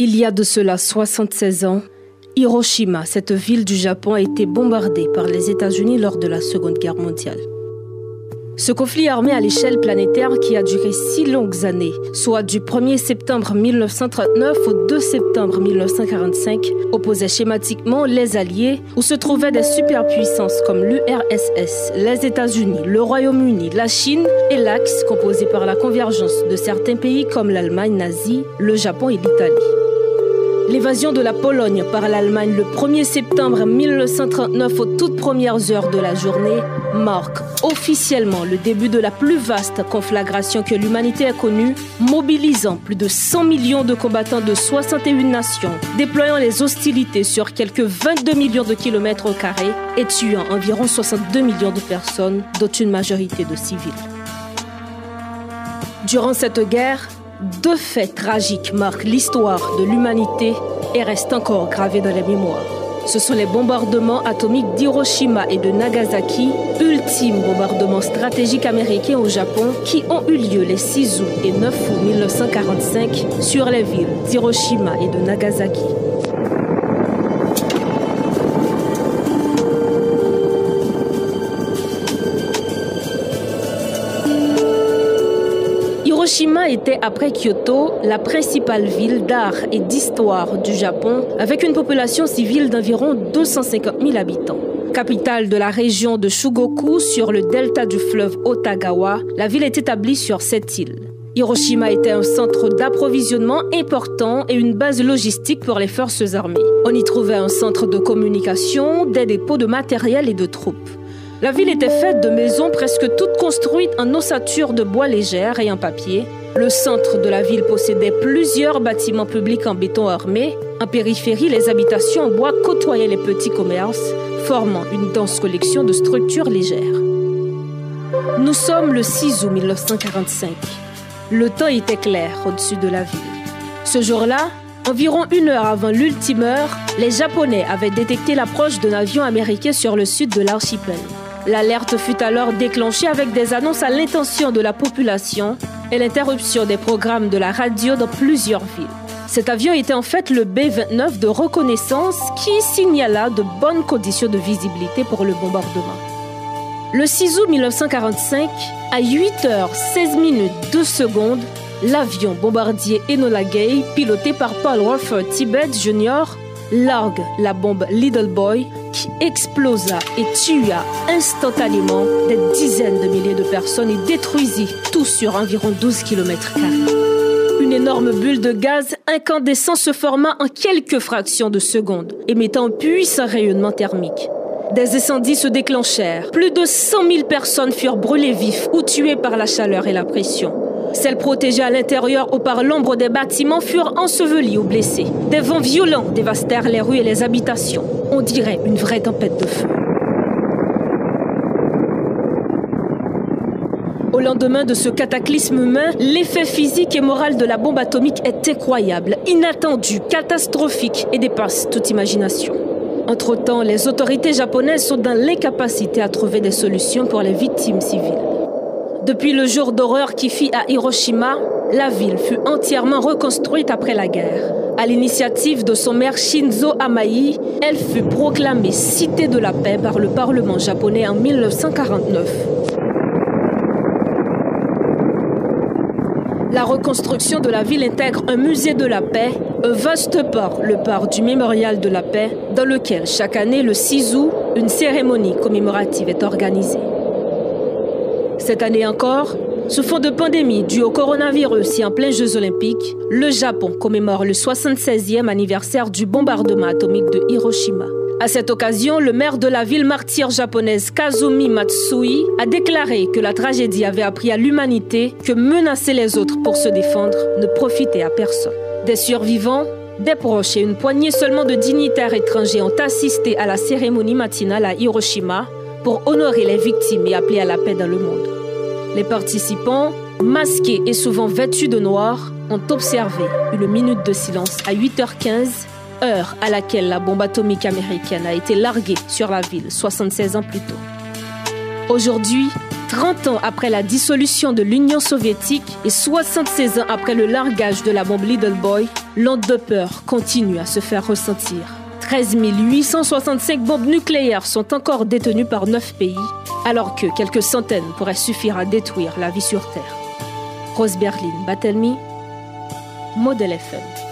Il y a de cela 76 ans, Hiroshima, cette ville du Japon, a été bombardée par les États-Unis lors de la Seconde Guerre mondiale. Ce conflit armé à l'échelle planétaire qui a duré six longues années, soit du 1er septembre 1939 au 2 septembre 1945, opposait schématiquement les Alliés, où se trouvaient des superpuissances comme l'URSS, les États-Unis, le Royaume-Uni, la Chine et l'Axe, composé par la convergence de certains pays comme l'Allemagne nazie, le Japon et l'Italie. L'évasion de la Pologne par l'Allemagne le 1er septembre 1939 aux toutes premières heures de la journée marque officiellement le début de la plus vaste conflagration que l'humanité a connue, mobilisant plus de 100 millions de combattants de 61 nations, déployant les hostilités sur quelques 22 millions de kilomètres au carré et tuant environ 62 millions de personnes, dont une majorité de civils. Durant cette guerre, deux faits tragiques marquent l'histoire de l'humanité et restent encore gravés dans les mémoires. Ce sont les bombardements atomiques d'Hiroshima et de Nagasaki, ultime bombardement stratégique américain au Japon, qui ont eu lieu les 6 août et 9 août 1945 sur les villes d'Hiroshima et de Nagasaki. Hiroshima était, après Kyoto, la principale ville d'art et d'histoire du Japon, avec une population civile d'environ 250 000 habitants. Capitale de la région de Shugoku sur le delta du fleuve Otagawa, la ville est établie sur cette île. Hiroshima était un centre d'approvisionnement important et une base logistique pour les forces armées. On y trouvait un centre de communication, des dépôts de matériel et de troupes. La ville était faite de maisons presque toutes construites en ossature de bois légère et en papier. Le centre de la ville possédait plusieurs bâtiments publics en béton armé. En périphérie, les habitations en bois côtoyaient les petits commerces, formant une dense collection de structures légères. Nous sommes le 6 août 1945. Le temps était clair au-dessus de la ville. Ce jour-là, environ une heure avant l'ultime heure, les Japonais avaient détecté l'approche d'un avion américain sur le sud de l'archipel. L'alerte fut alors déclenchée avec des annonces à l'intention de la population et l'interruption des programmes de la radio dans plusieurs villes. Cet avion était en fait le B-29 de reconnaissance qui signala de bonnes conditions de visibilité pour le bombardement. Le 6 août 1945, à 8h16 minutes 2 secondes, l'avion bombardier Enola Gay, piloté par Paul Walker Tibet Jr., largue la bombe Little Boy explosa et tua instantanément des dizaines de milliers de personnes et détruisit tout sur environ 12 km. Une énorme bulle de gaz incandescent se forma en quelques fractions de secondes, émettant un puissant rayonnement thermique. Des incendies se déclenchèrent. Plus de 100 000 personnes furent brûlées vives ou tuées par la chaleur et la pression. Celles protégées à l'intérieur ou par l'ombre des bâtiments furent ensevelies ou blessées. Des vents violents dévastèrent les rues et les habitations. On dirait une vraie tempête de feu. Au lendemain de ce cataclysme humain, l'effet physique et moral de la bombe atomique est incroyable, inattendu, catastrophique et dépasse toute imagination. Entre-temps, les autorités japonaises sont dans l'incapacité à trouver des solutions pour les victimes civiles. Depuis le jour d'horreur qui fit à Hiroshima, la ville fut entièrement reconstruite après la guerre. À l'initiative de son maire Shinzo Amai, elle fut proclamée cité de la paix par le Parlement japonais en 1949. La reconstruction de la ville intègre un musée de la paix, un vaste parc, le parc du Mémorial de la paix, dans lequel chaque année, le 6 août, une cérémonie commémorative est organisée. Cette année encore, sous fond de pandémie due au coronavirus et en plein Jeux olympiques, le Japon commémore le 76e anniversaire du bombardement atomique de Hiroshima. À cette occasion, le maire de la ville martyre japonaise Kazumi Matsui a déclaré que la tragédie avait appris à l'humanité que menacer les autres pour se défendre ne profitait à personne. Des survivants, des proches et une poignée seulement de dignitaires étrangers ont assisté à la cérémonie matinale à Hiroshima pour honorer les victimes et appeler à la paix dans le monde. Les participants, masqués et souvent vêtus de noir, ont observé une minute de silence à 8h15, heure à laquelle la bombe atomique américaine a été larguée sur la ville 76 ans plus tôt. Aujourd'hui, 30 ans après la dissolution de l'Union soviétique et 76 ans après le largage de la bombe Little Boy, l'onde de peur continue à se faire ressentir. 13 865 bombes nucléaires sont encore détenues par 9 pays, alors que quelques centaines pourraient suffire à détruire la vie sur Terre. Rose Berlin, Batelmi, Model FM.